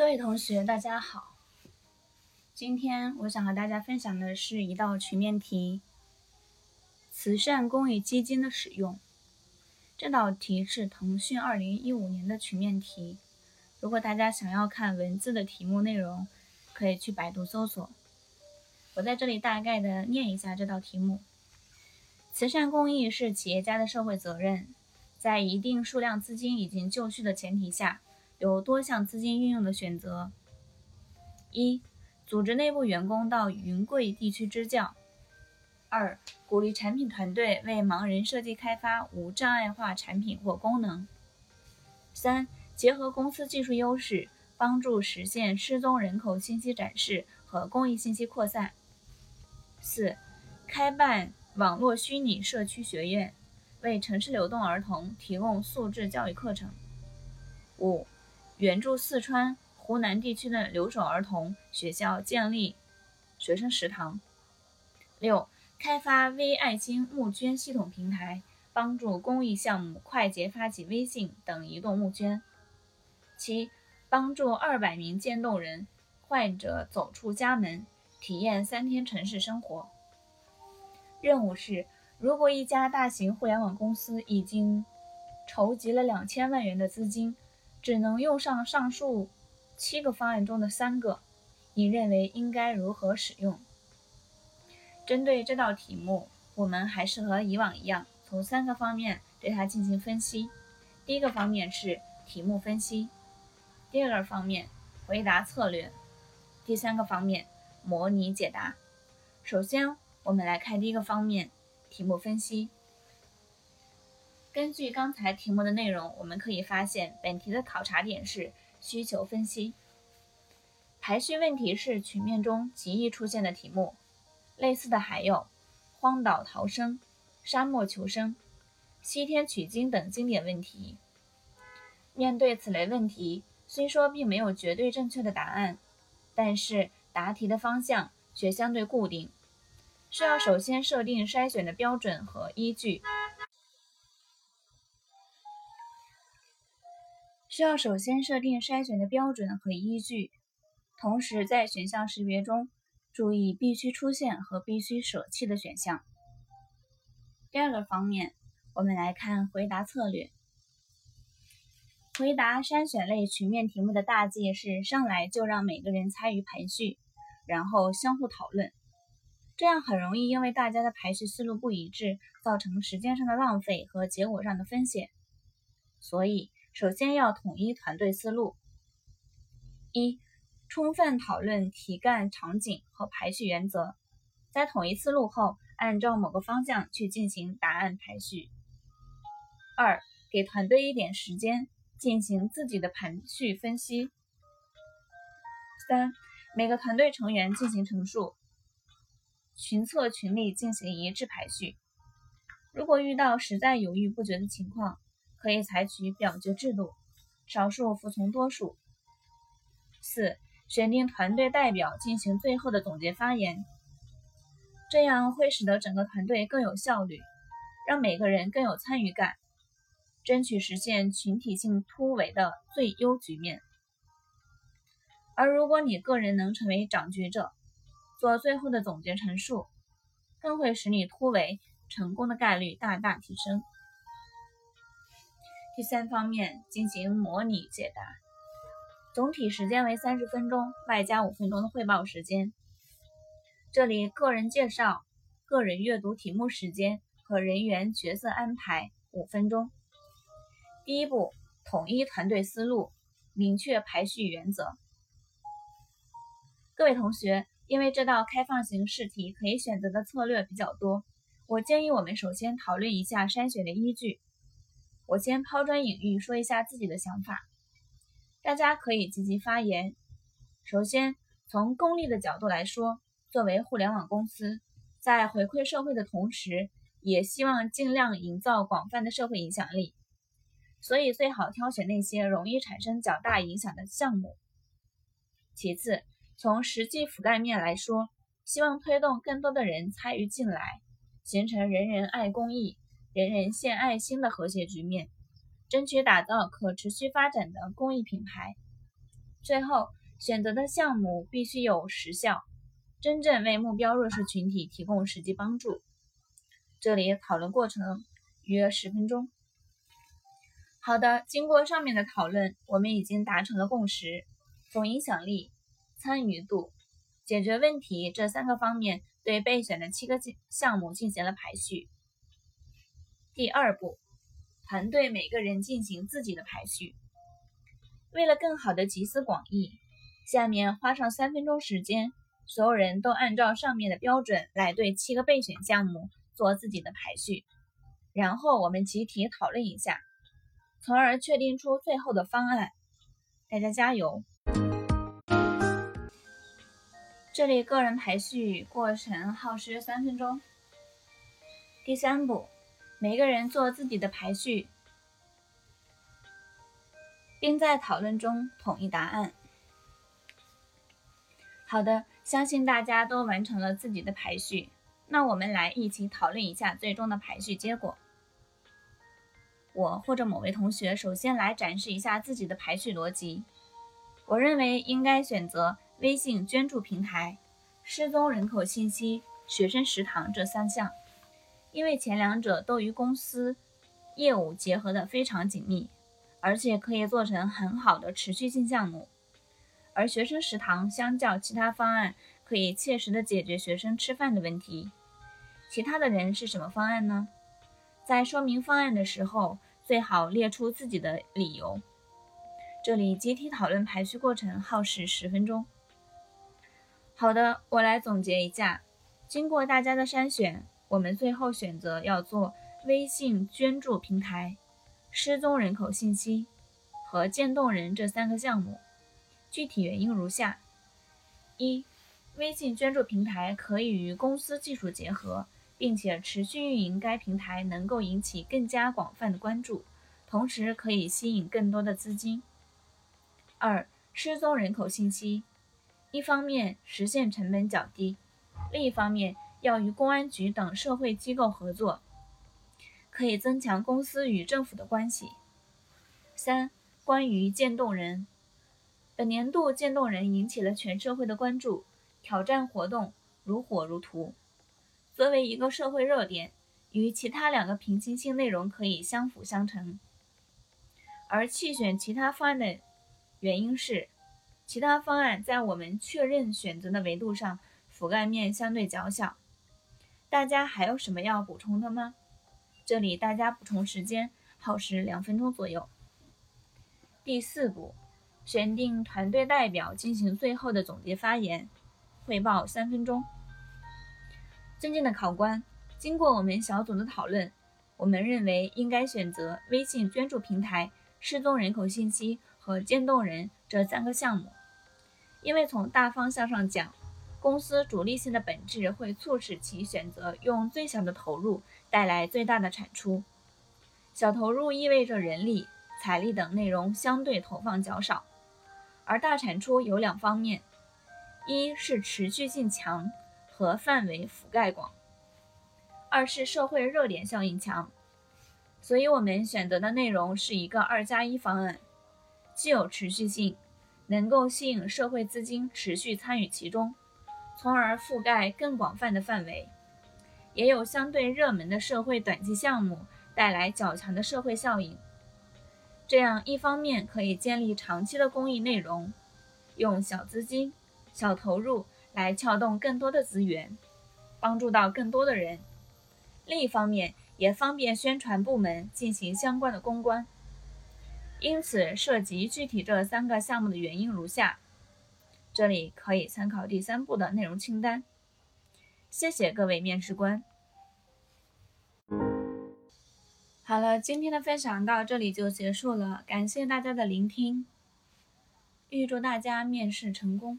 各位同学，大家好。今天我想和大家分享的是一道曲面题：慈善公益基金的使用。这道题是腾讯2015年的曲面题。如果大家想要看文字的题目内容，可以去百度搜索。我在这里大概的念一下这道题目：慈善公益是企业家的社会责任，在一定数量资金已经就绪的前提下。有多项资金运用的选择：一、组织内部员工到云贵地区支教；二、鼓励产品团队为盲人设计开发无障碍化产品或功能；三、结合公司技术优势，帮助实现失踪人口信息展示和公益信息扩散；四、开办网络虚拟社区学院，为城市流动儿童提供素质教育课程；五。援助四川、湖南地区的留守儿童学校建立学生食堂。六、开发微爱心募捐系统平台，帮助公益项目快捷发起微信等移动募捐。七、帮助二百名渐冻人患者走出家门，体验三天城市生活。任务是：如果一家大型互联网公司已经筹集了两千万元的资金。只能用上上述七个方案中的三个，你认为应该如何使用？针对这道题目，我们还是和以往一样，从三个方面对它进行分析。第一个方面是题目分析，第二个方面回答策略，第三个方面模拟解答。首先，我们来看第一个方面，题目分析。根据刚才题目的内容，我们可以发现，本题的考察点是需求分析。排序问题是曲面中极易出现的题目，类似的还有荒岛逃生、沙漠求生、西天取经等经典问题。面对此类问题，虽说并没有绝对正确的答案，但是答题的方向却相对固定，需要首先设定筛选的标准和依据。需要首先设定筛选的标准和依据，同时在选项识别中注意必须出现和必须舍弃的选项。第二个方面，我们来看回答策略。回答筛选类曲面题目的大忌是上来就让每个人参与排序，然后相互讨论，这样很容易因为大家的排序思路不一致，造成时间上的浪费和结果上的分解。所以。首先要统一团队思路：一、充分讨论题干场景和排序原则，在统一思路后，按照某个方向去进行答案排序；二、给团队一点时间进行自己的排序分析；三、每个团队成员进行陈述，群策群力进行一致排序。如果遇到实在犹豫不决的情况，可以采取表决制度，少数服从多数。四、选定团队代表进行最后的总结发言，这样会使得整个团队更有效率，让每个人更有参与感，争取实现群体性突围的最优局面。而如果你个人能成为掌决者，做最后的总结陈述，更会使你突围成功的概率大大提升。第三方面进行模拟解答，总体时间为三十分钟，外加五分钟的汇报时间。这里个人介绍、个人阅读题目时间和人员角色安排五分钟。第一步，统一团队思路，明确排序原则。各位同学，因为这道开放型试题可以选择的策略比较多，我建议我们首先讨论一下筛选的依据。我先抛砖引玉，说一下自己的想法，大家可以积极发言。首先，从功利的角度来说，作为互联网公司，在回馈社会的同时，也希望尽量营造广泛的社会影响力，所以最好挑选那些容易产生较大影响的项目。其次，从实际覆盖面来说，希望推动更多的人参与进来，形成人人爱公益。人人献爱心的和谐局面，争取打造可持续发展的公益品牌。最后，选择的项目必须有实效，真正为目标弱势群体提供实际帮助。这里讨论过程约十分钟。好的，经过上面的讨论，我们已经达成了共识：从影响力、参与度、解决问题这三个方面，对备选的七个项目进行了排序。第二步，团队每个人进行自己的排序。为了更好的集思广益，下面花上三分钟时间，所有人都按照上面的标准来对七个备选项目做自己的排序，然后我们集体讨论一下，从而确定出最后的方案。大家加油！这里个人排序过程耗时三分钟。第三步，每个人做自己的排序。并在讨论中统一答案。好的，相信大家都完成了自己的排序。那我们来一起讨论一下最终的排序结果。我或者某位同学首先来展示一下自己的排序逻辑。我认为应该选择微信捐助平台、失踪人口信息、学生食堂这三项，因为前两者都与公司业务结合的非常紧密。而且可以做成很好的持续性项目，而学生食堂相较其他方案，可以切实的解决学生吃饭的问题。其他的人是什么方案呢？在说明方案的时候，最好列出自己的理由。这里集体讨论排序过程耗时十分钟。好的，我来总结一下，经过大家的筛选，我们最后选择要做微信捐助平台。失踪人口信息和渐冻人这三个项目，具体原因如下：一、微信捐助平台可以与公司技术结合，并且持续运营该平台能够引起更加广泛的关注，同时可以吸引更多的资金。二、失踪人口信息，一方面实现成本较低，另一方面要与公安局等社会机构合作。可以增强公司与政府的关系。三、关于渐冻人，本年度渐冻人引起了全社会的关注，挑战活动如火如荼。作为一个社会热点，与其他两个平行性内容可以相辅相成。而弃选其他方案的原因是，其他方案在我们确认选择的维度上覆盖面相对较小。大家还有什么要补充的吗？这里大家补充时间耗时两分钟左右。第四步，选定团队代表进行最后的总结发言，汇报三分钟。尊敬的考官，经过我们小组的讨论，我们认为应该选择微信捐助平台、失踪人口信息和渐冻人这三个项目，因为从大方向上讲。公司主力性的本质会促使其选择用最小的投入带来最大的产出。小投入意味着人力、财力等内容相对投放较少，而大产出有两方面：一是持续性强和范围覆盖广；二是社会热点效应强。所以，我们选择的内容是一个二加一方案，既有持续性，能够吸引社会资金持续参与其中。从而覆盖更广泛的范围，也有相对热门的社会短期项目带来较强的社会效应。这样一方面可以建立长期的公益内容，用小资金、小投入来撬动更多的资源，帮助到更多的人；另一方面也方便宣传部门进行相关的公关。因此，涉及具体这三个项目的原因如下。这里可以参考第三步的内容清单。谢谢各位面试官。好了，今天的分享到这里就结束了，感谢大家的聆听，预祝大家面试成功。